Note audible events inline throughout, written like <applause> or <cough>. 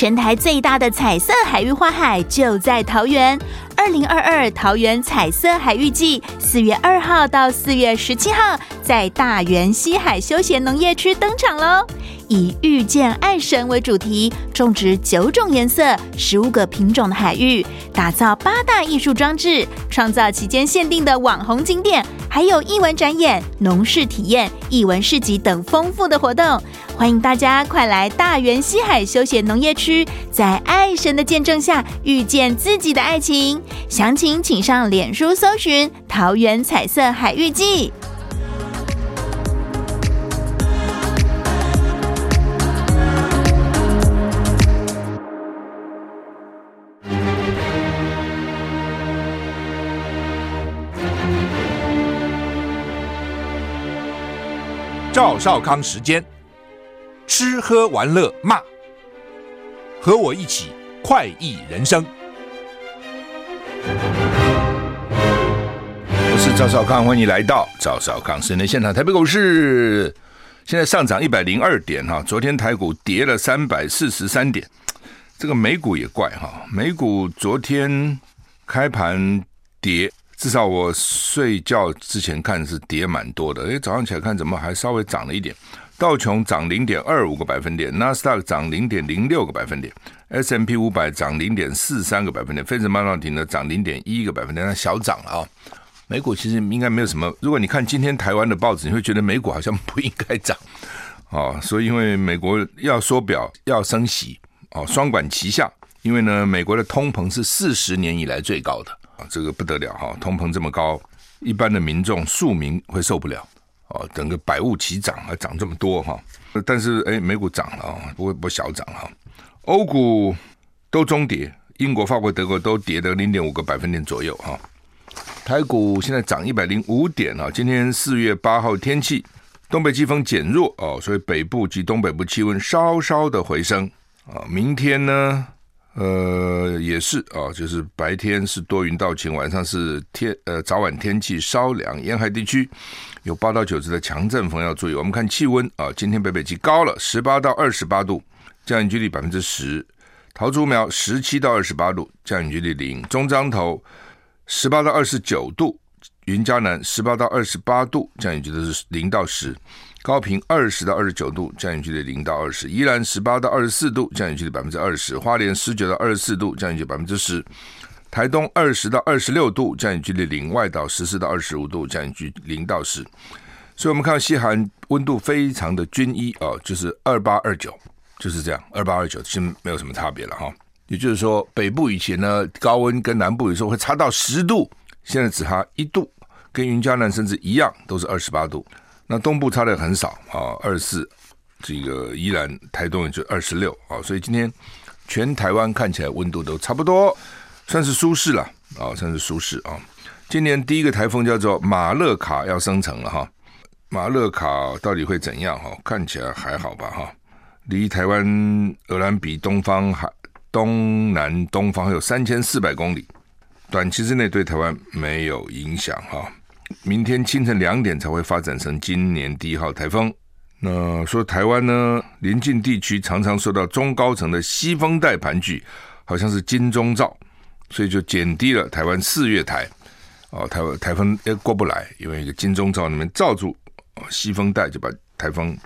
全台最大的彩色海域花海就在桃园。二零二二桃园彩色海域季，四月二号到四月十七号，在大园西海休闲农业区登场喽！以遇见爱神为主题，种植九种颜色、十五个品种的海域，打造八大艺术装置，创造期间限定的网红景点，还有艺文展演、农事体验、艺文市集等丰富的活动。欢迎大家快来大园西海休闲农业区，在爱神的见证下，遇见自己的爱情。详情请上脸书搜寻“桃园彩色海域季”。赵少康时间，吃喝玩乐骂，和我一起快意人生。我是赵少康，欢迎来到赵少康室内现场。台北股市现在上涨一百零二点哈，昨天台股跌了三百四十三点，这个美股也怪哈，美股昨天开盘跌。至少我睡觉之前看是跌蛮多的，诶，早上起来看怎么还稍微涨了一点？道琼涨零点二五个百分点，纳斯达克涨零点零六个百分点，S M P 五百涨零点四三个百分点，费城半导体呢涨零点一个百分点，那小涨了啊。美股其实应该没有什么，如果你看今天台湾的报纸，你会觉得美股好像不应该涨啊。所以因为美国要缩表要升息哦，双管齐下，因为呢美国的通膨是四十年以来最高的。这个不得了哈，通膨这么高，一般的民众庶民会受不了哦。整个百物齐涨，还涨这么多哈。但是哎，美股涨了啊，不会不小涨哈。欧股都中跌，英国、法国、德国都跌的零点五个百分点左右哈。台股现在涨一百零五点啊。今天四月八号天气，东北季风减弱哦，所以北部及东北部气温稍稍的回升啊。明天呢？呃，也是啊，就是白天是多云到晴，晚上是天呃早晚天气稍凉，沿海地区有八到九级的强阵风要注意。我们看气温啊，今天北北极高了十八到二十八度，降雨几率百分之十；桃竹苗十七到二十八度，降雨几率零；中彰投十八到二十九度，云嘉南十八到二十八度，降雨几率是零到十。高屏二十到二十九度，降雨距离零到二十；宜兰十八到二十四度，降雨距离百分之二十；花莲十九到二十四度，降雨距离百分之十；台东二十到二十六度，降雨距离零；外岛十四到二十五度，降雨距零到十。所以，我们看到西韩温度非常的均一哦，就是二八二九，就是这样，二八二九其实没有什么差别了哈。也就是说，北部以前呢高温跟南部有时候会差到十度，现在只差一度，跟云嘉南甚至一样，都是二十八度。那东部差的很少啊，二四，这个宜兰台东也就二十六啊，所以今天全台湾看起来温度都差不多，算是舒适了啊，算是舒适啊。今年第一个台风叫做马勒卡要生成了哈，马勒卡到底会怎样哈？看起来还好吧哈，离台湾鹅銮鼻东方海东南东方还有三千四百公里，短期之内对台湾没有影响哈。明天清晨两点才会发展成今年第一号台风。那说台湾呢，邻近地区常常受到中高层的西风带盘踞，好像是金钟罩，所以就减低了台湾四月台。哦，台湾台风也过不来，因为一个金钟罩里面罩住西风带，就把台风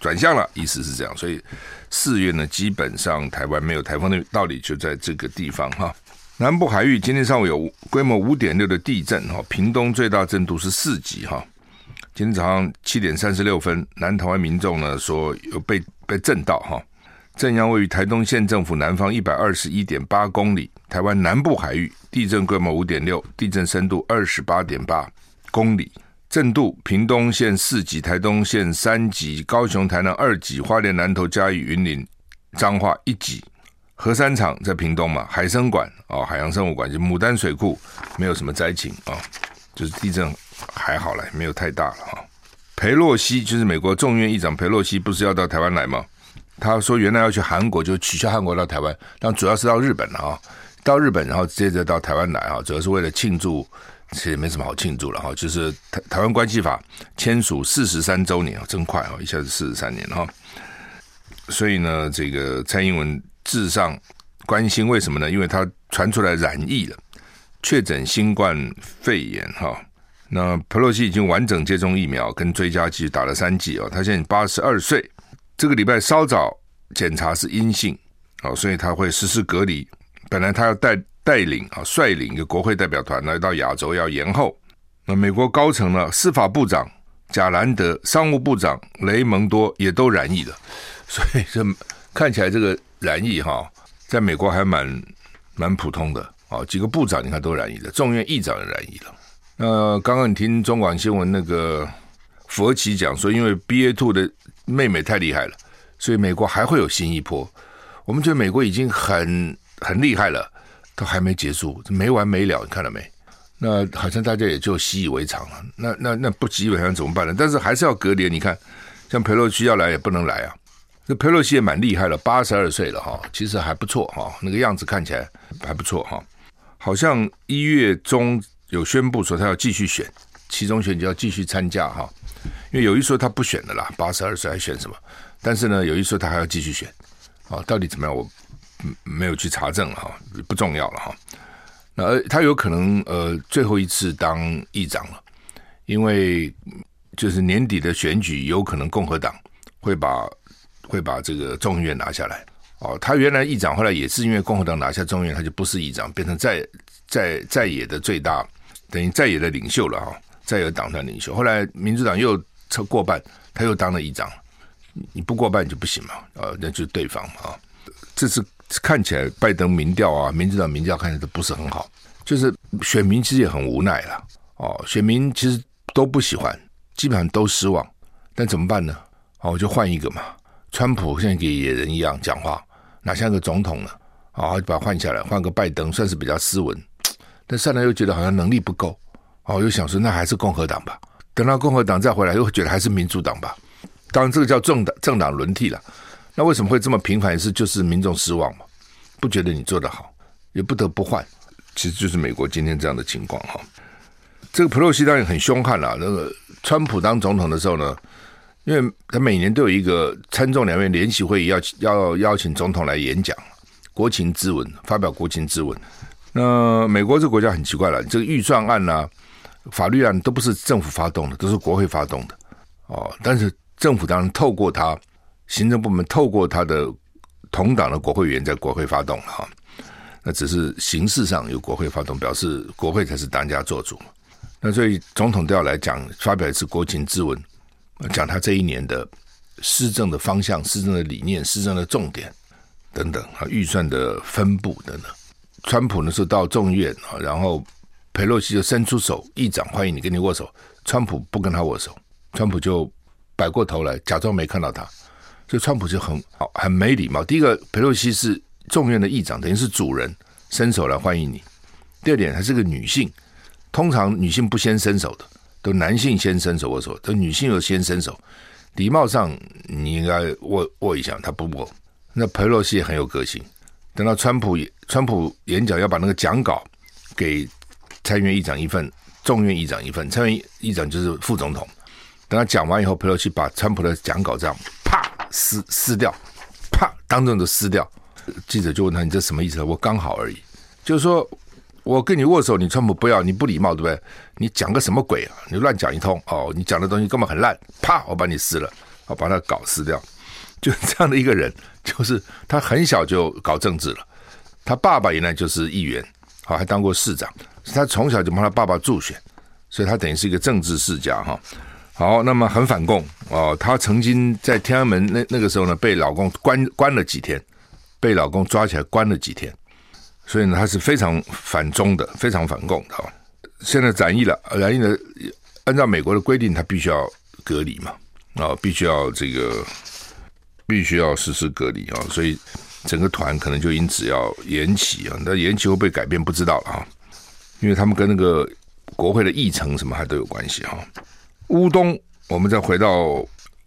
转向了，意思是这样。所以四月呢，基本上台湾没有台风的道理，就在这个地方哈。南部海域今天上午有规模五点六的地震哈，屏东最大震度是四级哈。今天早上七点三十六分，南台湾民众呢说有被被震到哈。震央位于台东县政府南方一百二十一点八公里，台湾南部海域地震规模五点六，地震深度二十八点八公里，震度屏东县四级，台东县三级，高雄台南二级，花莲南投嘉义云林彰化一级。核三厂在屏东嘛，海生馆哦，海洋生物馆就牡丹水库，没有什么灾情啊、就是地震还好了，没有太大了哈。裴洛西就是美国众议院议长裴洛西，不是要到台湾来吗？他说原来要去韩国，就取消韩国到台湾，但主要是到日本了啊，到日本然后接着到台湾来啊，主要是为了庆祝，其实没什么好庆祝了哈，就是台台湾关系法签署四十三周年，真快啊，一下子四十三年哈。所以呢，这个蔡英文。致上关心，为什么呢？因为他传出来染疫了，确诊新冠肺炎哈。那佩洛西已经完整接种疫苗跟追加剂打了三剂哦，他现在八十二岁，这个礼拜稍早检查是阴性哦，所以他会实施隔离。本来他要带带领啊率领一个国会代表团来到亚洲要延后。那美国高层呢，司法部长贾兰德、商务部长雷蒙多也都染疫了，所以这看起来这个染疫哈，在美国还蛮蛮普通的啊。几个部长你看都染疫了，众院议长也染疫了。那刚刚你听中广新闻那个佛奇讲说，因为 BA two 的妹妹太厉害了，所以美国还会有新一波。我们觉得美国已经很很厉害了，都还没结束，没完没了，你看到没？那好像大家也就习以为常了。那那那不习以为常怎么办呢？但是还是要隔离。你看，像裴洛西要来也不能来啊。这裴洛西也蛮厉害了，八十二岁了哈，其实还不错哈，那个样子看起来还不错哈。好像一月中有宣布说他要继续选，其中选举要继续参加哈。因为有一说他不选的啦，八十二岁还选什么？但是呢，有一说他还要继续选啊，到底怎么样？我没有去查证哈，不重要了哈。那他有可能呃最后一次当议长了，因为就是年底的选举有可能共和党会把会把这个众议院拿下来哦。他原来议长后来也是因为共和党拿下众议院，他就不是议长，变成在在在野的最大等于在野的领袖了哈，在野党团领袖。后来民主党又超过半，他又当了议长，你不过半就不行嘛，呃，那就对方啊，这次。看起来拜登民调啊，民主党民调看起来都不是很好，就是选民其实也很无奈了哦，选民其实都不喜欢，基本上都失望，但怎么办呢？哦，我就换一个嘛，川普现在跟野人一样讲话，哪像个总统呢？啊，就把他换下来，换个拜登，算是比较斯文，但上来又觉得好像能力不够，哦，又想说那还是共和党吧，等到共和党再回来，又觉得还是民主党吧，当然这个叫政党政党轮替了。那为什么会这么频繁？是就是民众失望嘛？不觉得你做得好，也不得不换。其实就是美国今天这样的情况哈。这个普洛西当然很凶悍了。那个川普当总统的时候呢，因为他每年都有一个参众两院联席会议要要邀请总统来演讲，国情咨文，发表国情咨文。那美国这个国家很奇怪了，这个预算案呐、啊、法律案都不是政府发动的，都是国会发动的哦。但是政府当然透过他。行政部门透过他的同党的国会议员在国会发动了哈，那只是形式上由国会发动，表示国会才是当家做主。那所以总统都要来讲，发表一次国情咨文，讲他这一年的施政的方向、施政的理念、施政的重点等等啊，预算的分布等等。川普呢是到众院啊，然后裴洛西就伸出手，议长欢迎你跟你握手，川普不跟他握手，川普就摆过头来，假装没看到他。所以川普就很好，很没礼貌。第一个，裴洛西是众院的议长，等于是主人，伸手来欢迎你。第二点，她是个女性，通常女性不先伸手的，都男性先伸手握手，这女性又先伸手。礼貌上你应该握握一下，他不握。那裴洛西也很有个性，等到川普川普演讲要把那个讲稿给参议院议长一份，众院议长一份，参院议长就是副总统。等他讲完以后，裴洛西把川普的讲稿这样啪。撕撕掉，啪，当众就撕掉。记者就问他：“你这什么意思？”我刚好而已，就是说我跟你握手，你川普不要，你不礼貌，对不对？你讲个什么鬼啊？你乱讲一通哦，你讲的东西根本很烂，啪，我把你撕了，我把他搞撕掉。就这样的一个人，就是他很小就搞政治了。他爸爸原来就是议员，好，还当过市长，他从小就帮他爸爸助选，所以他等于是一个政治世家哈。好，那么很反共哦。他曾经在天安门那那个时候呢，被老公关关了几天，被老公抓起来关了几天，所以呢，他是非常反中的，非常反共的。现在染疫了，染疫了，按照美国的规定，他必须要隔离嘛，啊、必须要这个，必须要实施隔离啊、所以整个团可能就因此要延期啊。那延期会被改变？不知道了啊，因为他们跟那个国会的议程什么还都有关系哈。乌东，我们再回到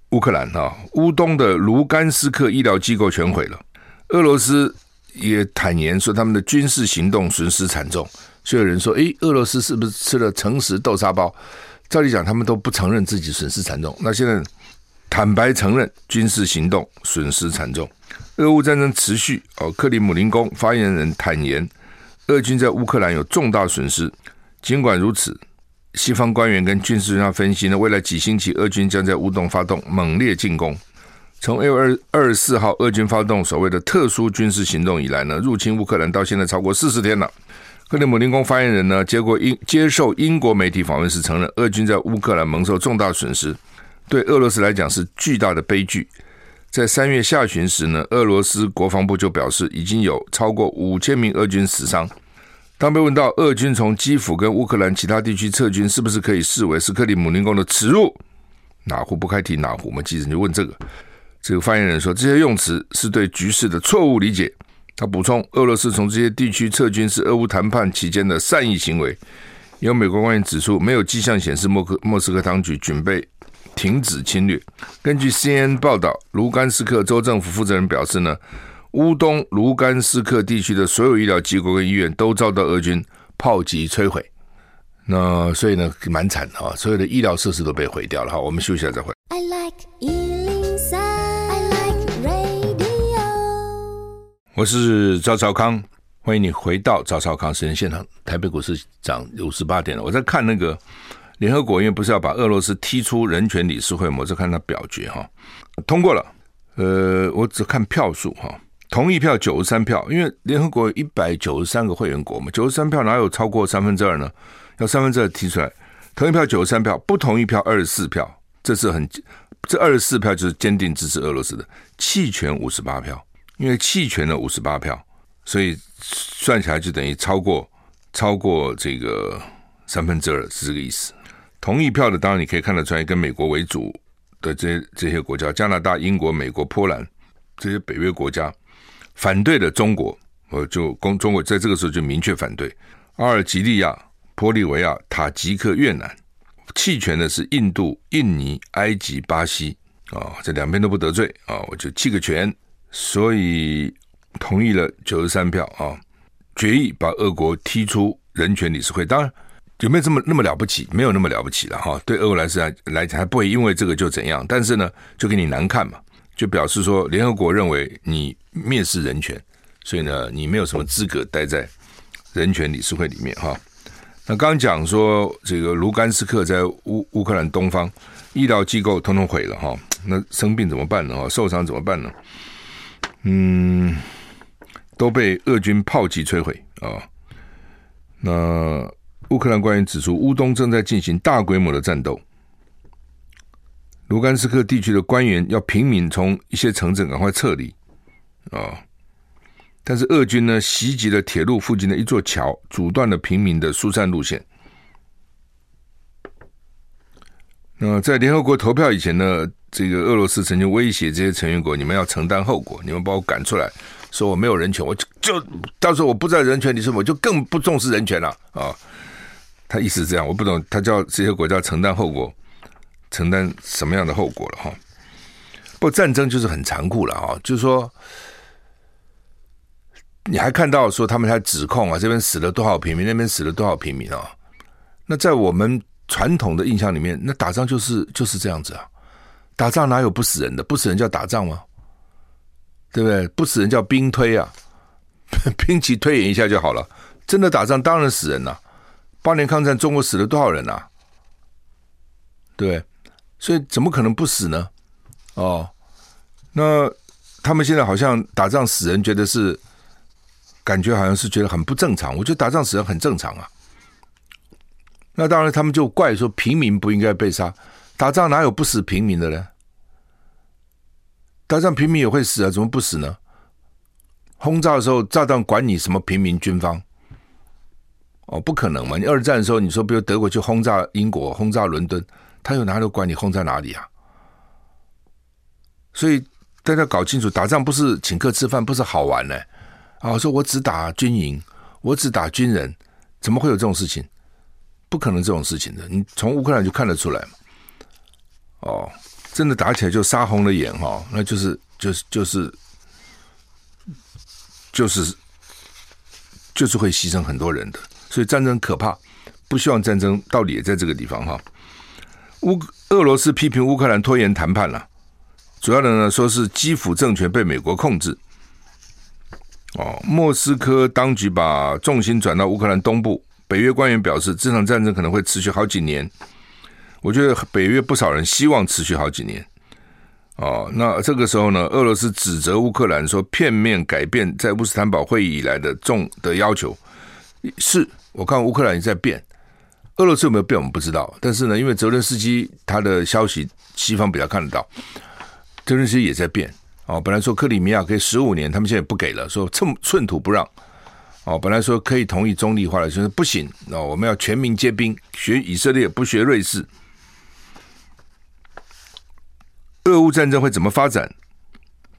乌克兰哈，乌东的卢甘斯克医疗机构全毁了。俄罗斯也坦言说，他们的军事行动损失惨重。所有人说，诶，俄罗斯是不是吃了诚实豆沙包？照理讲，他们都不承认自己损失惨重。那现在坦白承认军事行动损失惨重，俄乌战争持续哦，克里姆林宫发言人坦言，俄军在乌克兰有重大损失。尽管如此，西方官员跟军事专家分析呢，未来几星期俄军将在乌东发动猛烈进攻。从二月二十四号俄军发动所谓的特殊军事行动以来呢，入侵乌克兰到现在超过四十天了。克里姆林宫发言人呢，接过英接受英国媒体访问时承认，俄军在乌克兰蒙受重大损失，对俄罗斯来讲是巨大的悲剧。在三月下旬时呢，俄罗斯国防部就表示，已经有超过五千名俄军死伤。当被问到俄军从基辅跟乌克兰其他地区撤军是不是可以视为是克里姆林宫的耻辱，哪壶不开提哪壶我们？记者就问这个，这个发言人说，这些用词是对局势的错误理解。他补充，俄罗斯从这些地区撤军是俄乌谈判期间的善意行为。有美国官员指出，没有迹象显示莫克莫斯科当局准备停止侵略。根据 CNN 报道，卢甘斯克州政府负责人表示呢。乌东卢甘斯克地区的所有医疗机构跟医院都遭到俄军炮击摧毁，那所以呢，蛮惨的啊！所有的医疗设施都被毁掉了哈。我们休息一下再回来。I like 我是赵少康，欢迎你回到赵少康时间现场。台北股市涨五十八点了。我在看那个联合国，因为不是要把俄罗斯踢出人权理事会吗？我在看他表决哈，通过了。呃，我只看票数哈。同意票九十三票，因为联合国一百九十三个会员国嘛，九十三票哪有超过三分之二呢？要三分之二踢出来，同意票九十三票，不同意票二十四票，这是很这二十四票就是坚定支持俄罗斯的，弃权五十八票，因为弃权了五十八票，所以算起来就等于超过超过这个三分之二是这个意思。同意票的当然你可以看得出来，跟美国为主的这这些国家，加拿大、英国、美国、波兰这些北约国家。反对的中国，我就公中国在这个时候就明确反对。阿尔及利亚、玻利维亚、塔吉克、越南，弃权的是印度、印尼、埃及、巴西啊、这两边都不得罪啊、我就弃个权，所以同意了九十三票啊、决议把俄国踢出人权理事会。当然有没有这么那么了不起？没有那么了不起了哈、对俄罗斯来来讲，还不会因为这个就怎样，但是呢，就给你难看嘛。就表示说，联合国认为你蔑视人权，所以呢，你没有什么资格待在人权理事会里面哈。那刚刚讲说，这个卢甘斯克在乌乌克兰东方医疗机构通通毁了哈，那生病怎么办呢？哈，受伤怎么办呢？嗯，都被俄军炮击摧毁啊。那乌克兰官员指出，乌东正在进行大规模的战斗。卢甘斯克地区的官员要平民从一些城镇赶快撤离啊！但是俄军呢，袭击了铁路附近的一座桥，阻断了平民的疏散路线。那在联合国投票以前呢，这个俄罗斯曾经威胁这些成员国：你们要承担后果，你们把我赶出来，说我没有人权，我就就到时候我不在人权里，说我就更不重视人权了啊！他意思这样，我不懂，他叫这些国家承担后果。承担什么样的后果了哈？不过战争就是很残酷了哈，就是说，你还看到说他们还指控啊，这边死了多少平民，那边死了多少平民啊？那在我们传统的印象里面，那打仗就是就是这样子啊，打仗哪有不死人的？不死人叫打仗吗？对不对？不死人叫兵推啊，<laughs> 兵棋推演一下就好了。真的打仗当然死人了。八年抗战，中国死了多少人啊？对。所以怎么可能不死呢？哦，那他们现在好像打仗死人，觉得是感觉好像是觉得很不正常。我觉得打仗死人很正常啊。那当然，他们就怪说平民不应该被杀，打仗哪有不死平民的呢？打仗平民也会死啊，怎么不死呢？轰炸的时候，炸弹管你什么平民军方？哦，不可能嘛！你二战的时候，你说比如德国去轰炸英国，轰炸伦敦。他有哪里管你轰在哪里啊？所以大家搞清楚，打仗不是请客吃饭，不是好玩呢。啊，说我只打军营，我只打军人，怎么会有这种事情？不可能这种事情的。你从乌克兰就看得出来嘛。哦，真的打起来就杀红了眼哈，那就是就是就是就是就是会牺牲很多人的。所以战争可怕，不希望战争到底也在这个地方哈。乌俄罗斯批评乌克兰拖延谈判了，主要的呢说是基辅政权被美国控制，哦，莫斯科当局把重心转到乌克兰东部。北约官员表示，这场战争可能会持续好几年。我觉得北约不少人希望持续好几年。哦，那这个时候呢，俄罗斯指责乌克兰说片面改变在乌斯坦堡会议以来的重的要求。是我看乌克兰也在变，俄罗斯有没有变我们不知道。但是呢，因为泽伦斯基他的消息西方比较看得到，泽伦斯基也在变。哦，本来说克里米亚可以十五年，他们现在不给了，说寸寸土不让。哦，本来说可以同意中立化的，就是不行。哦，我们要全民皆兵，学以色列不学瑞士。俄乌战争会怎么发展？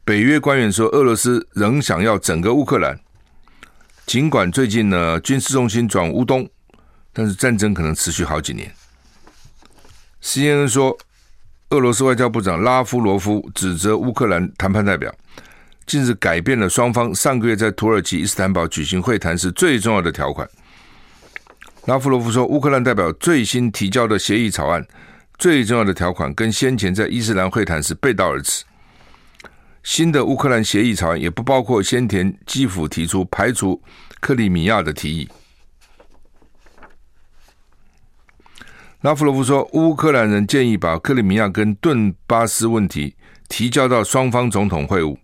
北约官员说，俄罗斯仍想要整个乌克兰，尽管最近呢军事重心转乌东，但是战争可能持续好几年。CNN 说，俄罗斯外交部长拉夫罗夫指责乌克兰谈判代表。近日改变了双方上个月在土耳其伊斯坦堡举行会谈时最重要的条款。拉夫罗夫说，乌克兰代表最新提交的协议草案最重要的条款跟先前在伊斯兰会谈时背道而驰。新的乌克兰协议草案也不包括先前基辅提出排除克里米亚的提议。拉夫罗夫说，乌克兰人建议把克里米亚跟顿巴斯问题提交到双方总统会晤。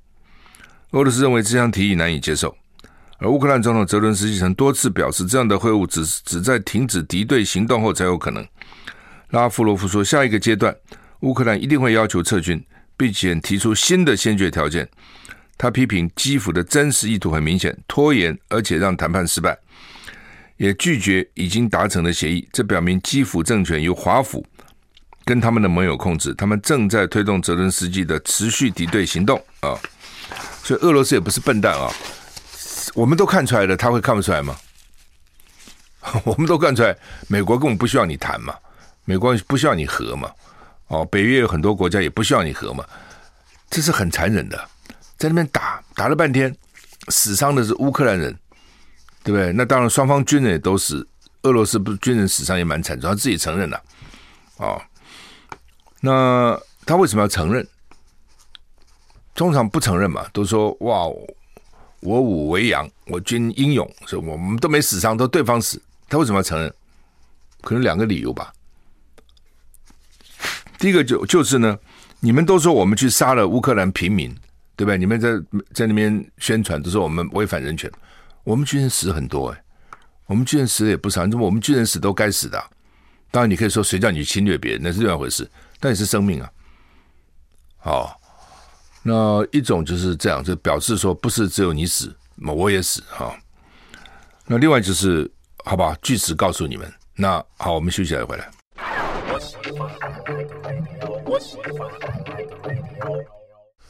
俄罗斯认为这项提议难以接受，而乌克兰总统泽伦斯基曾多次表示，这样的会晤只只在停止敌对行动后才有可能。拉夫罗夫说，下一个阶段，乌克兰一定会要求撤军，并且提出新的先决条件。他批评基辅的真实意图很明显，拖延而且让谈判失败，也拒绝已经达成的协议。这表明基辅政权由华府跟他们的盟友控制，他们正在推动泽伦斯基的持续敌对行动啊。所以俄罗斯也不是笨蛋啊，我们都看出来了，他会看不出来吗？<laughs> 我们都看出来，美国根本不需要你谈嘛，美国不需要你和嘛，哦，北约有很多国家也不需要你和嘛，这是很残忍的，在那边打打了半天，死伤的是乌克兰人，对不对？那当然双方军人也都死，俄罗斯不是军人死伤也蛮惨重，他自己承认了，哦，那他为什么要承认？通常不承认嘛，都说哇，我武为阳，我军英勇，所以我们都没死伤，都对方死。他为什么要承认？可能两个理由吧。第一个就就是呢，你们都说我们去杀了乌克兰平民，对不对？你们在在那边宣传都说我们违反人权，我们军人死很多哎，我们军人死也不少，我们军人死都该死的。当然你可以说谁叫你侵略别人，那是另外一回事，但也是生命啊。好。那一种就是这样，就表示说不是只有你死，我也死哈。那另外就是，好吧，据此告诉你们。那好，我们休息来回来。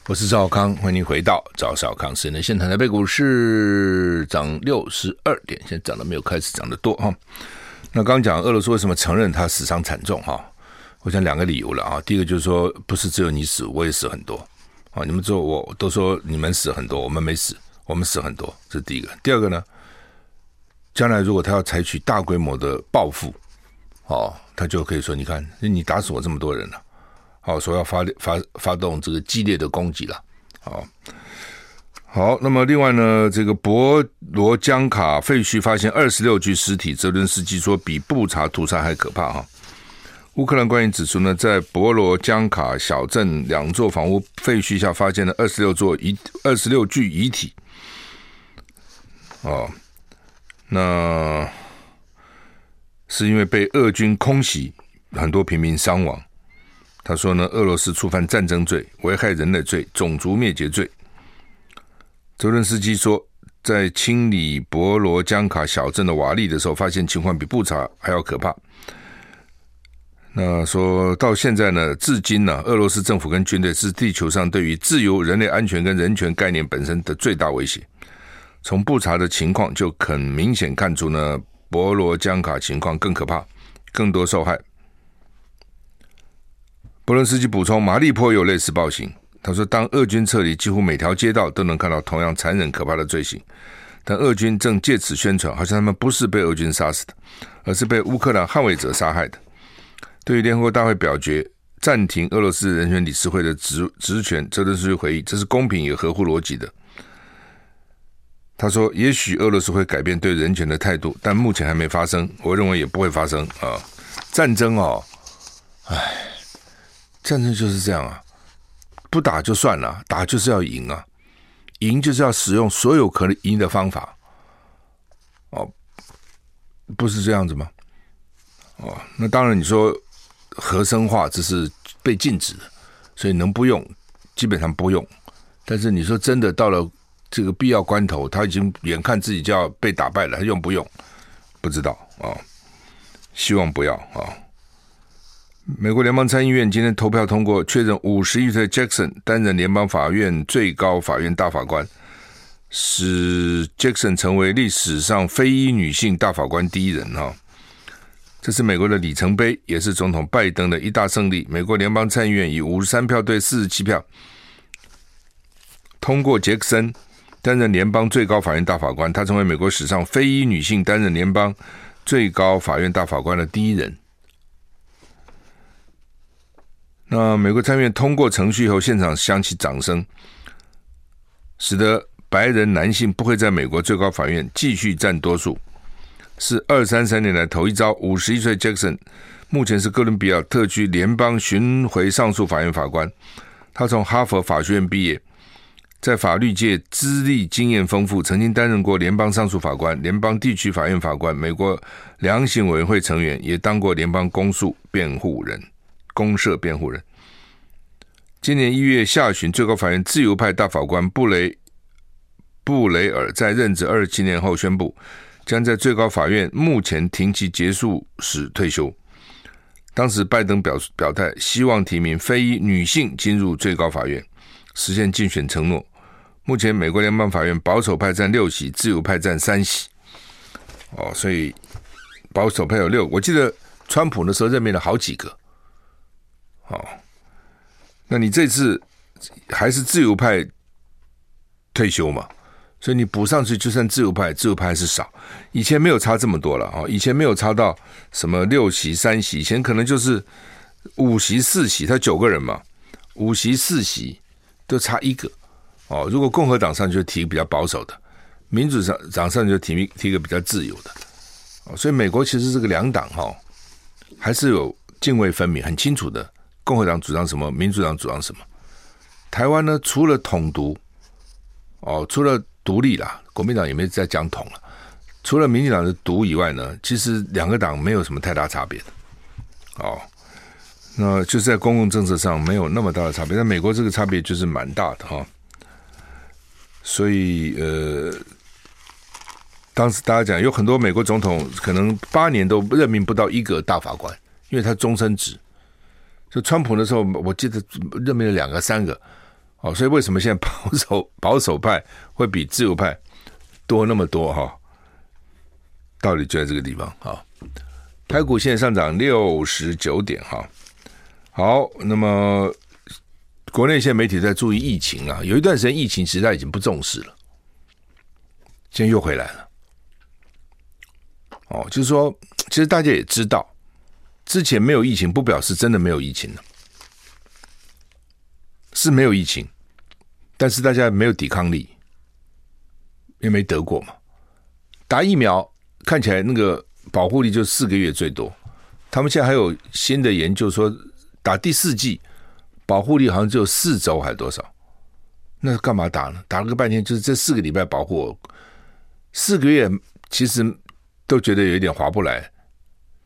我是赵康，欢迎回到赵少康时间的现场。台北股市涨六十二点，现在涨的没有开始涨得多哈。那刚讲俄罗斯为什么承认他死伤惨重哈？我想两个理由了啊。第一个就是说，不是只有你死，我也死很多。哦，你们说我都说你们死很多，我们没死，我们死很多，这是第一个。第二个呢，将来如果他要采取大规模的报复，哦，他就可以说，你看，你打死我这么多人了，好，说要发发发动这个激烈的攻击了，好，好，那么另外呢，这个博罗江卡废墟发现二十六具尸体，泽伦斯基说比布查屠杀还可怕哈。乌克兰官员指出呢，在博罗江卡小镇两座房屋废墟下发现了二十六座遗二十六具遗体。哦，那是因为被俄军空袭，很多平民伤亡。他说呢，俄罗斯触犯战争罪、危害人类罪、种族灭绝罪。泽伦斯基说，在清理博罗江卡小镇的瓦砾的时候，发现情况比布查还要可怕。那说到现在呢，至今呢，俄罗斯政府跟军队是地球上对于自由、人类安全跟人权概念本身的最大威胁。从布查的情况就很明显看出呢，博罗江卡情况更可怕，更多受害。波伦斯基补充，马利坡有类似暴行。他说，当俄军撤离，几乎每条街道都能看到同样残忍可怕的罪行，但俄军正借此宣传，好像他们不是被俄军杀死的，而是被乌克兰捍卫者杀害的。对于联合国大会表决暂停俄罗斯人权理事会的职职权，泽伦斯基回忆，这是公平也合乎逻辑的。他说：“也许俄罗斯会改变对人权的态度，但目前还没发生。我认为也不会发生啊。战争哦，唉，战争就是这样啊，不打就算了，打就是要赢啊，赢就是要使用所有可能赢的方法。哦，不是这样子吗？哦，那当然，你说核生化这是被禁止的，所以能不用基本上不用。但是你说真的到了。”这个必要关头，他已经眼看自己就要被打败了，他用不用？不知道啊、哦，希望不要啊、哦。美国联邦参议院今天投票通过，确认五十一岁 Jackson 担任联邦法院最高法院大法官，使 Jackson 成为历史上非裔女性大法官第一人哈、这是美国的里程碑，也是总统拜登的一大胜利。美国联邦参议院以五十三票对四十七票通过杰克森。担任联邦最高法院大法官，他成为美国史上非裔女性担任联邦最高法院大法官的第一人。那美国参议院通过程序以后，现场响起掌声，使得白人男性不会在美国最高法院继续占多数，是二三三年来头一遭。五十一岁杰克森目前是哥伦比亚特区联邦巡回上诉法院法官，他从哈佛法学院毕业。在法律界资历经验丰富，曾经担任过联邦上诉法官、联邦地区法院法官、美国量刑委员会成员，也当过联邦公诉辩护人、公社辩护人。今年一月下旬，最高法院自由派大法官布雷布雷尔在任职二十七年后宣布，将在最高法院目前庭期结束时退休。当时拜登表表态，希望提名非裔女性进入最高法院，实现竞选承诺。目前，美国联邦法院保守派占六席，自由派占三席。哦，所以保守派有六。我记得川普那时候任命了好几个。哦，那你这次还是自由派退休嘛？所以你补上去，就算自由派，自由派还是少。以前没有差这么多了啊！以前没有差到什么六席三席，以前可能就是五席四席，他九个人嘛，五席四席都差一个。哦，如果共和党上就提比较保守的，民主上党上就提提个比较自由的，哦，所以美国其实这个两党哈，还是有泾渭分明、很清楚的。共和党主张什么，民主党主张什么。台湾呢，除了统独，哦，除了独立啦，国民党也没再讲统了。除了民进党的独以外呢，其实两个党没有什么太大差别的。哦，那就是在公共政策上没有那么大的差别。但美国这个差别就是蛮大的哈。所以，呃，当时大家讲，有很多美国总统可能八年都任命不到一个大法官，因为他终身制。就川普的时候，我记得任命了两个、三个。哦，所以为什么现在保守 <laughs> 保守派会比自由派多那么多？哈，道理就在这个地方。哈，台股现在上涨六十九点。哈，好，那么。国内现在媒体在注意疫情啊，有一段时间疫情实他已经不重视了，现在又回来了。哦，就是说，其实大家也知道，之前没有疫情不表示真的没有疫情了，是没有疫情，但是大家没有抵抗力，因为没得过嘛。打疫苗看起来那个保护力就四个月最多，他们现在还有新的研究说打第四剂。保护力好像只有四周还是多少？那干嘛打呢？打了个半天，就是这四个礼拜保护，四个月其实都觉得有一点划不来，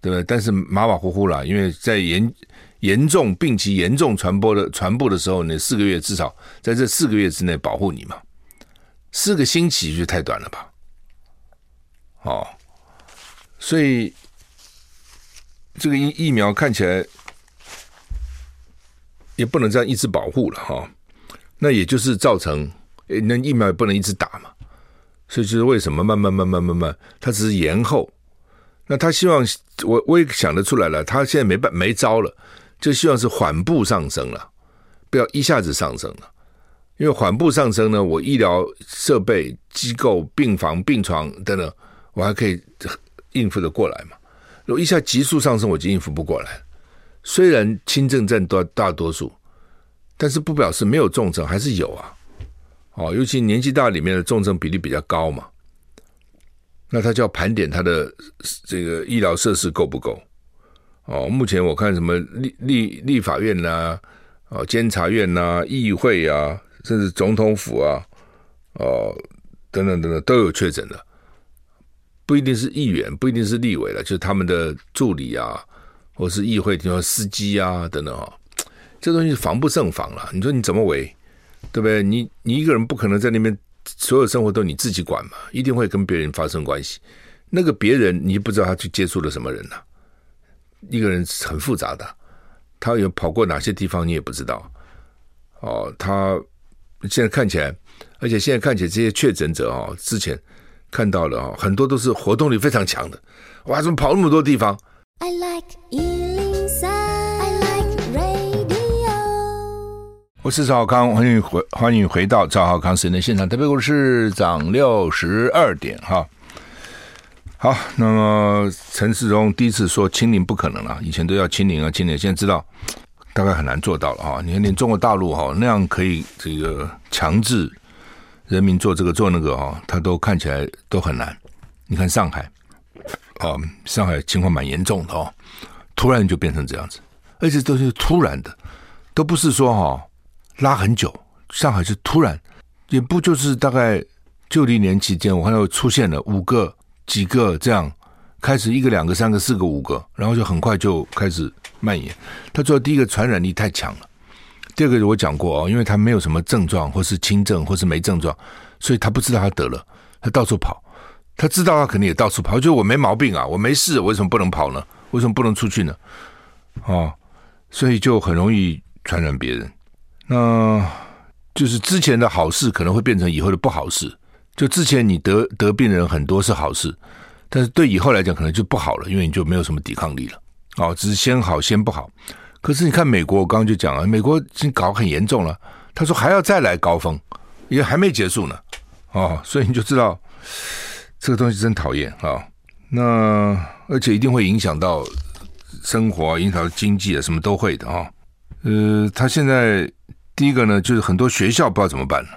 对不对？但是马马虎虎了，因为在严严重病期严重传播的传播的时候，那四个月至少在这四个月之内保护你嘛，四个星期就太短了吧？哦，所以这个疫疫苗看起来。也不能这样一直保护了哈，那也就是造成那疫苗也不能一直打嘛，所以就是为什么慢慢慢慢慢慢，它只是延后。那他希望我我也想得出来了，他现在没办没招了，就希望是缓步上升了，不要一下子上升了，因为缓步上升呢，我医疗设备、机构、病房、病床等等，我还可以应付得过来嘛。如果一下急速上升，我就应付不过来。虽然轻症占多大多数，但是不表示没有重症，还是有啊。哦，尤其年纪大里面的重症比例比较高嘛，那他就要盘点他的这个医疗设施够不够？哦，目前我看什么立立立法院呐、啊，哦，监察院呐、议会啊，甚至总统府啊，哦，等等等等都有确诊的，不一定是议员，不一定是立委了，就是他们的助理啊，或是议会，比如说司机啊等等啊、哦，这东西防不胜防了。你说你怎么围？对不对？你你一个人不可能在那边所有生活都你自己管嘛，一定会跟别人发生关系。那个别人你不知道他去接触了什么人呐、一个人很复杂的，他有跑过哪些地方你也不知道。哦，他现在看起来，而且现在看起来这些确诊者哦，之前看到了哦，很多都是活动力非常强的。哇，怎么跑那么多地方？I like 我是赵浩康，欢迎回欢迎回到赵浩康时间的现场。特别股市涨六十二点哈。好，那么陈世忠第一次说清零不可能了，以前都要清零啊清零，现在知道大概很难做到了哈。你看，连中国大陆哈那样可以这个强制人民做这个做那个哈，他都看起来都很难。你看上海，啊，上海情况蛮严重的哦，突然就变成这样子，而且都是突然的，都不是说哈。拉很久，上海是突然，也不就是大概就历年期间，我看到出现了五个、几个这样，开始一个、两个、三个、四个、五个，然后就很快就开始蔓延。他说第一个传染力太强了，第二个我讲过哦，因为他没有什么症状，或是轻症，或是没症状，所以他不知道他得了，他到处跑。他知道他肯定也到处跑，就我没毛病啊，我没事，为什么不能跑呢？为什么不能出去呢？哦，所以就很容易传染别人。那就是之前的好事可能会变成以后的不好事。就之前你得得病人很多是好事，但是对以后来讲可能就不好了，因为你就没有什么抵抗力了。哦，只是先好先不好。可是你看美国，我刚刚就讲了，美国已经搞很严重了。他说还要再来高峰，因为还没结束呢。哦，所以你就知道这个东西真讨厌啊、那而且一定会影响到生活，影响到经济啊，什么都会的啊、呃，他现在。第一个呢，就是很多学校不知道怎么办了。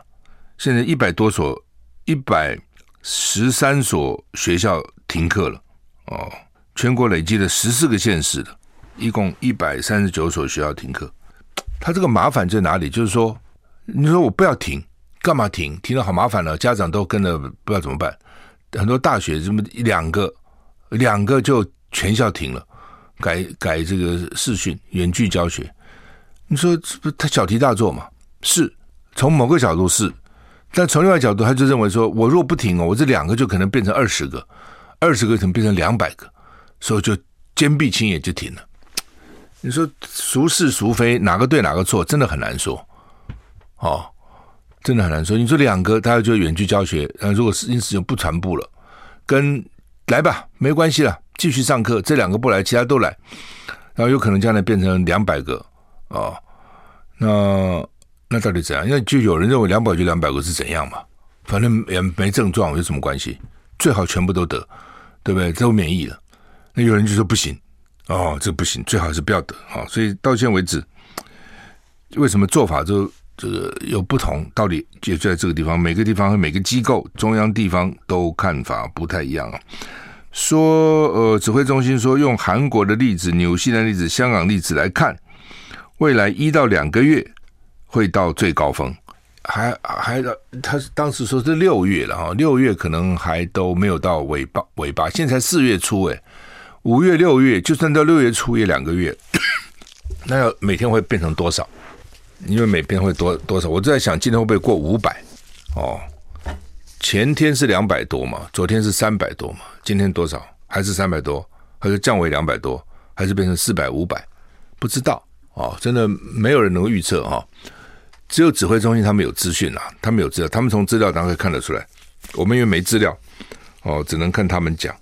现在一百多所、一百十三所学校停课了。哦，全国累计的十四个县市的，一共一百三十九所学校停课。他这个麻烦在哪里？就是说，你说我不要停，干嘛停？停了好麻烦了，家长都跟着不知道怎么办。很多大学这么两个、两个就全校停了，改改这个视讯、远距教学。你说这不他小题大做嘛？是从某个角度是，但从另外角度，他就认为说，我若不停哦，我这两个就可能变成二十个，二十个可能变成两百个，所以就坚壁清野就停了。你说孰是孰非，哪个对哪个错，真的很难说。哦，真的很难说。你说两个，大家就远距教学，那，如果是因此就不传播了，跟来吧，没关系了，继续上课。这两个不来，其他都来，然后有可能将来变成两百个。哦，那那到底怎样？因为就有人认为两百就两百个是怎样嘛？反正也没症状，有什么关系？最好全部都得，对不对？都免疫了。那有人就说不行，哦，这不行，最好是不要得啊、哦。所以到现在为止，为什么做法就这个有不同？到底就在这个地方，每个地方和每个机构、中央、地方都看法不太一样啊。说呃，指挥中心说用韩国的例子、纽西兰例子、香港例子来看。未来一到两个月会到最高峰，还还他当时说是六月了哈，六月可能还都没有到尾巴尾巴，现在才四月初诶，五月六月就算到六月初也两个月，<coughs> 那要每天会变成多少？因为每天会多多少？我就在想今天会不会过五百？哦，前天是两百多嘛，昨天是三百多嘛，今天多少？还是三百多？还是降为两百多？还是变成四百五百？不知道。哦，真的没有人能够预测哈，只有指挥中心他们有资讯啊，他们有资料，他们从资料当中看得出来。我们因为没资料，哦，只能看他们讲。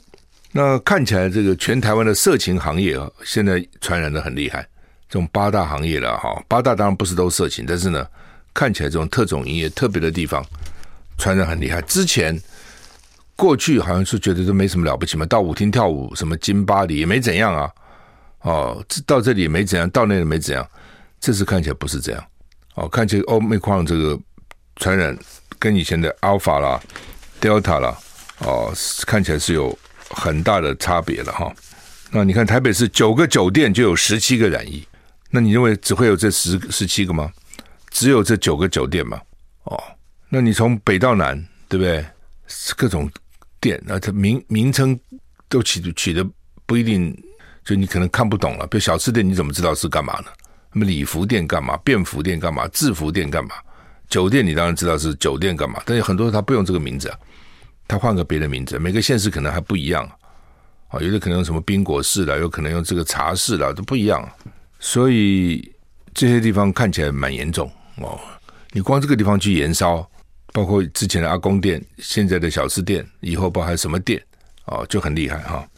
那看起来这个全台湾的色情行业啊，现在传染的很厉害。这种八大行业了哈，八大当然不是都色情，但是呢，看起来这种特种营业特别的地方传染很厉害。之前过去好像是觉得都没什么了不起嘛，到舞厅跳舞什么金巴黎也没怎样啊。哦，这到这里也没怎样，到那里没怎样，这次看起来不是这样。哦，看起来欧美矿这个传染跟以前的 Alpha 啦、Delta 啦，哦，看起来是有很大的差别了哈。那你看台北市九个酒店就有十七个染疫，那你认为只会有这十十七个吗？只有这九个酒店吗？哦，那你从北到南，对不对？各种店，那它名名称都起取的不一定，就你可能看不懂了。比如小吃店，你怎么知道是干嘛呢？什么礼服店干嘛？便服店干嘛？制服店干嘛？酒店你当然知道是酒店干嘛，但是很多他不用这个名字啊，他换个别的名字。每个县市可能还不一样啊，有的可能用什么宾果式的，有可能用这个茶室的，都不一样。所以这些地方看起来蛮严重哦。你光这个地方去延烧。包括之前的阿公店，现在的小吃店，以后包含什么店，哦，就很厉害哈。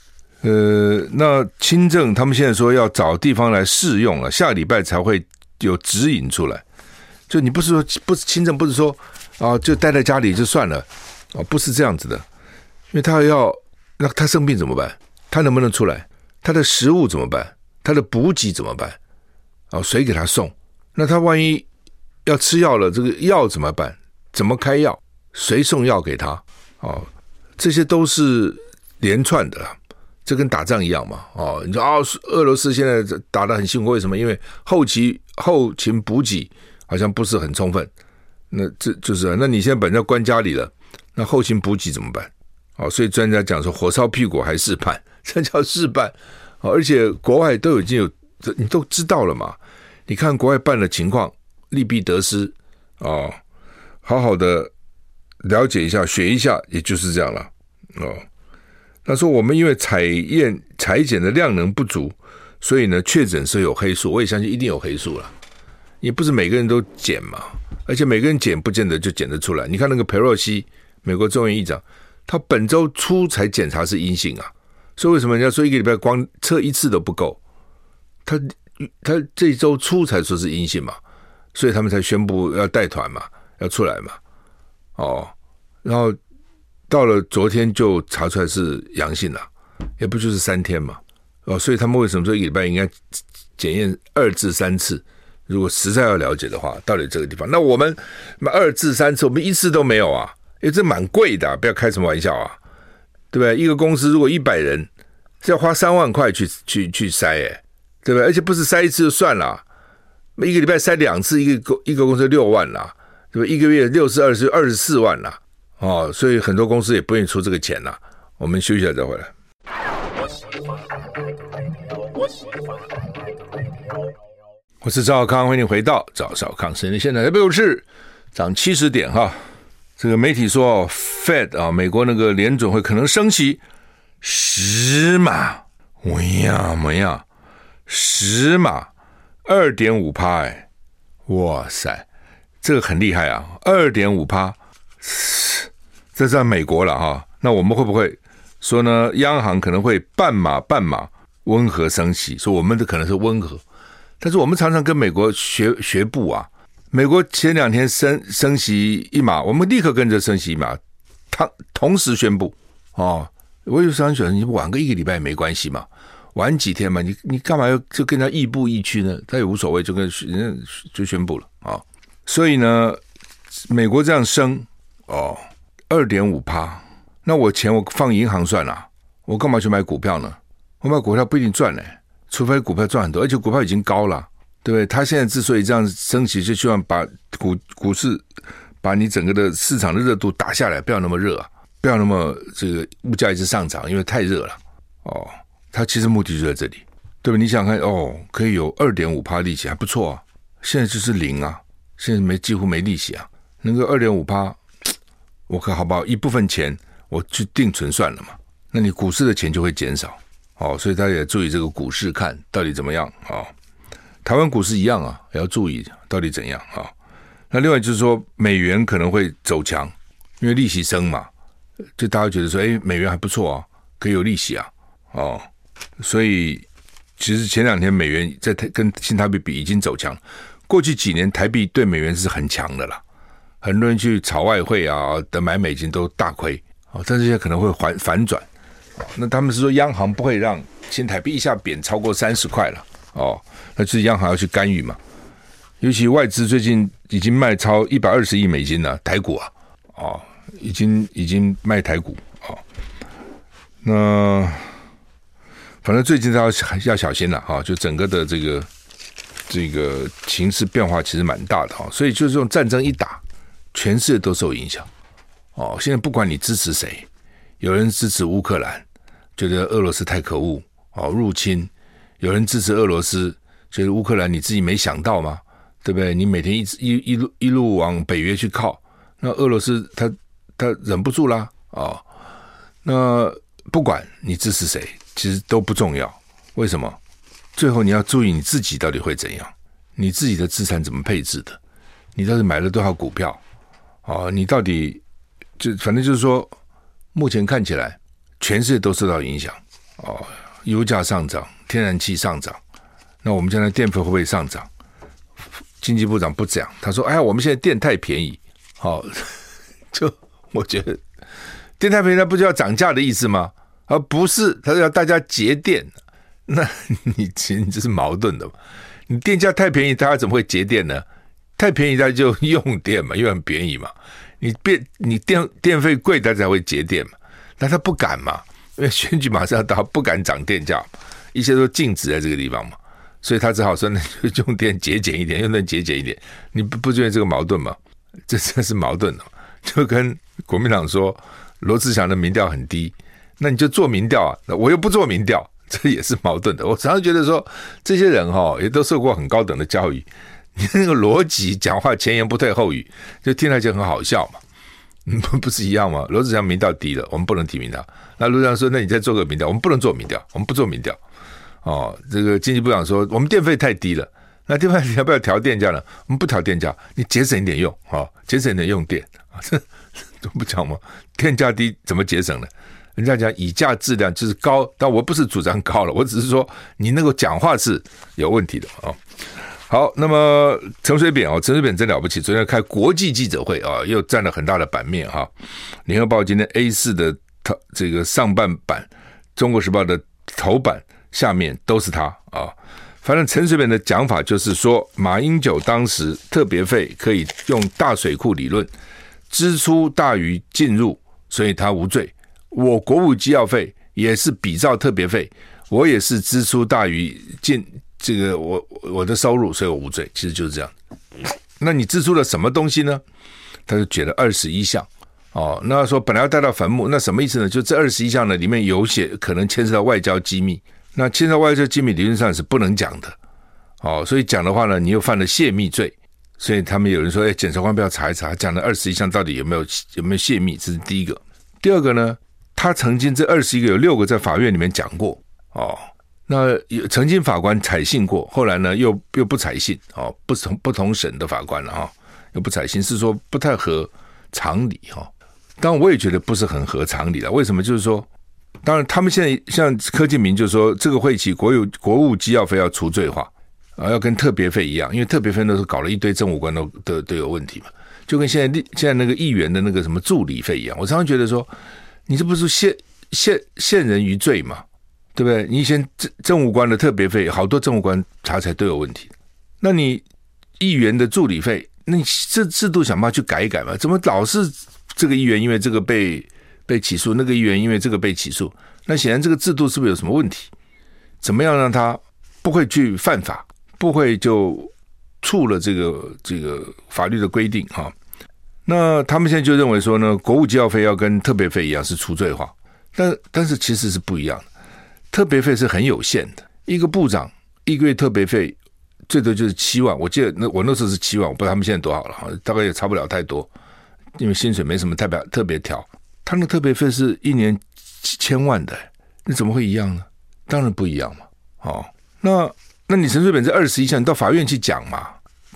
呃，那轻症他们现在说要找地方来试用了，下礼拜才会有指引出来。就你不是说不是轻症，不是说啊，就待在家里就算了，哦，不是这样子的，因为他要那他生病怎么办？他能不能出来？他的食物怎么办？他的补给怎么办？哦，谁给他送？那他万一要吃药了，这个药怎么办？怎么开药？谁送药给他？哦，这些都是连串的，这跟打仗一样嘛。哦，你说啊，俄罗斯现在打得很辛苦，为什么？因为后期后勤补给好像不是很充分。那这就是，那你现在本来关家里了，那后勤补给怎么办？哦，所以专家讲说，火烧屁股还是办，<laughs> 这叫事办。哦，而且国外都已经有，你都知道了嘛。你看国外办的情况，利弊得失哦。好好的了解一下，学一下，也就是这样了哦。他说我们因为采验采检的量能不足，所以呢确诊是有黑数，我也相信一定有黑数了。也不是每个人都检嘛，而且每个人检不见得就检得出来。你看那个裴洛西，美国众议议长，他本周初才检查是阴性啊，所以为什么人家说一个礼拜光测一次都不够？他他这周初才说是阴性嘛，所以他们才宣布要带团嘛。要出来嘛？哦，然后到了昨天就查出来是阳性了，也不就是三天嘛？哦，所以他们为什么说一个礼拜应该检验二至三次？如果实在要了解的话，到底这个地方，那我们二至三次，我们一次都没有啊？因为这蛮贵的，不要开什么玩笑啊，对不对？一个公司如果一百人是要花三万块去去去筛，哎，对不对？而且不是筛一次就算了，一个礼拜筛两次，一个公一个公司六万了。对吧？一个月六十二十二十四万了哦，所以很多公司也不愿意出这个钱呐。我们休息一下再回来。我是赵小康，欢迎回到赵少康时间。现在台北股市涨七十点哈。这个媒体说，Fed 啊，美国那个联准会可能升息十码，我呀么呀，十码二点五趴哎，哇塞！这个很厉害啊，二点五趴，这是在美国了哈。那我们会不会说呢？央行可能会半马半马温和升息，说我们的可能是温和，但是我们常常跟美国学学步啊。美国前两天升升息一码，我们立刻跟着升息一码，同同时宣布哦。我有时候想，你晚个一个礼拜也没关系嘛，晚几天嘛，你你干嘛要就跟他亦步亦趋呢？他也无所谓，就跟人家就宣布了啊。所以呢，美国这样升哦，二点五趴，那我钱我放银行算了，我干嘛去买股票呢？我买股票不一定赚呢，除非股票赚很多，而且股票已经高了，对不对？他现在之所以这样升起，就希望把股股市，把你整个的市场的热度打下来，不要那么热，不要那么这个物价一直上涨，因为太热了。哦，他其实目的就在这里，对吧？你想看哦，可以有二点五趴利息，还不错啊。现在就是零啊。现在没几乎没利息啊，那个二点五趴，我可好不好？一部分钱我去定存算了嘛，那你股市的钱就会减少哦，所以大家也注意这个股市看到底怎么样啊、哦？台湾股市一样啊，也要注意到底怎样啊、哦？那另外就是说美元可能会走强，因为利息升嘛，就大家觉得说，哎，美元还不错啊，可以有利息啊，哦，所以其实前两天美元在跟新台币比已经走强。过去几年台币对美元是很强的了，很多人去炒外汇啊，的买美金都大亏。哦，但是现在可能会反反转，那他们是说央行不会让新台币一下贬超过三十块了。哦，那就是央行要去干预嘛，尤其外资最近已经卖超一百二十亿美金了，台股啊，哦，已经已经卖台股、哦。那反正最近要要小心了哈、就整个的这个这个形势变化其实蛮大的哈、哦，所以就是这种战争一打，全世界都受影响哦。现在不管你支持谁，有人支持乌克兰，觉得俄罗斯太可恶哦，入侵；有人支持俄罗斯，觉得乌克兰你自己没想到吗？对不对？你每天一直一一路一路往北约去靠，那俄罗斯他他忍不住啦、哦！那不管你支持谁，其实都不重要。为什么？最后你要注意你自己到底会怎样，你自己的资产怎么配置的？你到底买了多少股票？哦，你到底就反正就是说，目前看起来全世界都受到影响哦，油价上涨，天然气上涨，那我们将来电费会不会上涨？经济部长不讲，他说：“哎呀，我们现在电太便宜，好，<laughs> 就我觉得电太便宜，那不就要涨价的意思吗？而不是，他说要大家节电，<laughs> 那你其实这是矛盾的嘛。你电价太便宜，大家怎么会节电呢？太便宜，他就用电嘛，因为很便宜嘛。你变你电电费贵，大家才会节电嘛。但他不敢嘛，因为选举马上要到，不敢涨电价，一切都静止在这个地方嘛。”所以他只好说，那就用电节俭一点，用电节俭一点。你不不觉得这个矛盾吗？这真是矛盾的。就跟国民党说罗志祥的民调很低，那你就做民调啊，我又不做民调，这也是矛盾的。我常常觉得说，这些人哈也都受过很高等的教育，你那个逻辑讲话前言不对后语，就听来就很好笑嘛。<laughs> 不不是一样吗？罗志祥民调低了，我们不能提名他。那罗志祥说，那你再做个民调，我们不能做民调，我们不做民调。哦，这个经济部长说我们电费太低了，那电费要不要调电价呢？我们不调电价，你节省一点用，哈、哦，节省一点用电啊，<laughs> 这都不讲吗？电价低怎么节省呢？人家讲以价质量就是高，但我不是主张高了，我只是说你那个讲话是有问题的啊、哦。好，那么陈水扁哦，陈水扁真了不起，昨天开国际记者会啊、又占了很大的版面哈。联合报今天 A 四的头这个上半版，中国时报的头版。下面都是他啊，反正陈水扁的讲法就是说，马英九当时特别费可以用大水库理论，支出大于进入，所以他无罪。我国务机要费也是比照特别费，我也是支出大于进这个我我的收入，所以我无罪。其实就是这样。那你支出了什么东西呢？他就举了二十一项哦。那说本来要带到坟墓，那什么意思呢？就这二十一项呢，里面有写可能牵涉到外交机密。那牵涉外交机密理论上是不能讲的，哦，所以讲的话呢，你又犯了泄密罪，所以他们有人说，哎，检察官不要查一查，讲的二十一项到底有没有有没有泄密？这是第一个。第二个呢，他曾经这二十一个有六个在法院里面讲过，哦，那有曾经法官采信过，后来呢又又不采信，哦，不同不同省的法官了哈，又不采信，是说不太合常理哈。当然我也觉得不是很合常理了，为什么？就是说。当然，他们现在像柯建铭就说，这个会期国有国务机要费要除罪化啊，要跟特别费一样，因为特别费都是搞了一堆政务官都都都有问题嘛，就跟现在现在那个议员的那个什么助理费一样。我常常觉得说，你这不是陷陷陷人于罪嘛，对不对？你以前政政务官的特别费，好多政务官查起来都有问题，那你议员的助理费，那你这制度想办法去改一改嘛？怎么老是这个议员因为这个被？被起诉，那个议员因为这个被起诉，那显然这个制度是不是有什么问题？怎么样让他不会去犯法，不会就触了这个这个法律的规定哈？那他们现在就认为说呢，国务机要费要跟特别费一样是除罪化，但但是其实是不一样的。特别费是很有限的，一个部长一个月特别费最多就是七万，我记得那我那时候是七万，我不知道他们现在多少了，大概也差不了太多，因为薪水没什么特别特别调。他那特别费是一年几千万的，你怎么会一样呢？当然不一样嘛。哦，那那你陈水扁这二十一项，你到法院去讲嘛。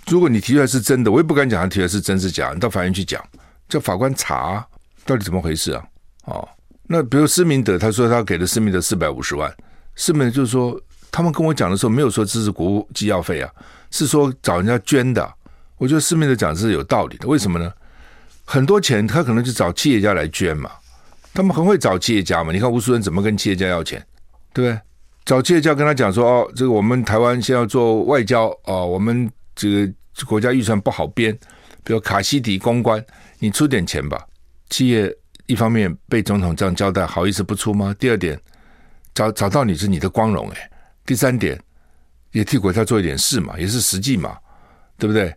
如果你提出来是真的，我也不敢讲他提出来是真是假。你到法院去讲，叫法官查到底怎么回事啊？哦，那比如施明德，他说他给了施明德四百五十万，施明德就是说他们跟我讲的时候没有说这是国务机要费啊，是说找人家捐的。我觉得施明德讲的是有道理的，为什么呢？很多钱，他可能就找企业家来捐嘛。他们很会找企业家嘛。你看吴淑珍怎么跟企业家要钱，对不对？找企业家跟他讲说：“哦，这个我们台湾先要做外交哦，我们这个国家预算不好编，比如卡西迪公关，你出点钱吧。企业一方面被总统这样交代，好意思不出吗？第二点，找找到你是你的光荣诶。第三点，也替国家做一点事嘛，也是实际嘛，对不对？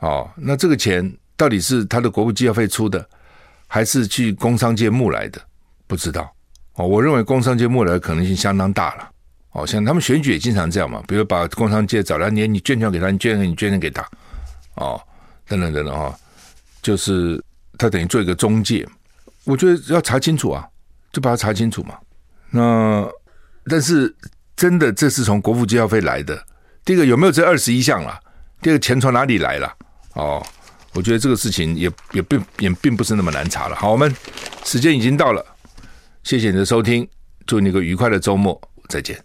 哦，那这个钱到底是他的国务机要费出的，还是去工商界募来的？不知道哦。我认为工商界募来的可能性相当大了。哦，像他们选举也经常这样嘛，比如把工商界找来，你你捐钱给他，你捐给你捐钱给他，哦，等等等等哈、哦，就是他等于做一个中介。我觉得要查清楚啊，就把它查清楚嘛。那但是。真的，这是从国服机要费来的。第一个有没有这二十一项啦？第二个钱从哪里来了？哦，我觉得这个事情也也并也并不是那么难查了。好，我们时间已经到了，谢谢你的收听，祝你一个愉快的周末，再见。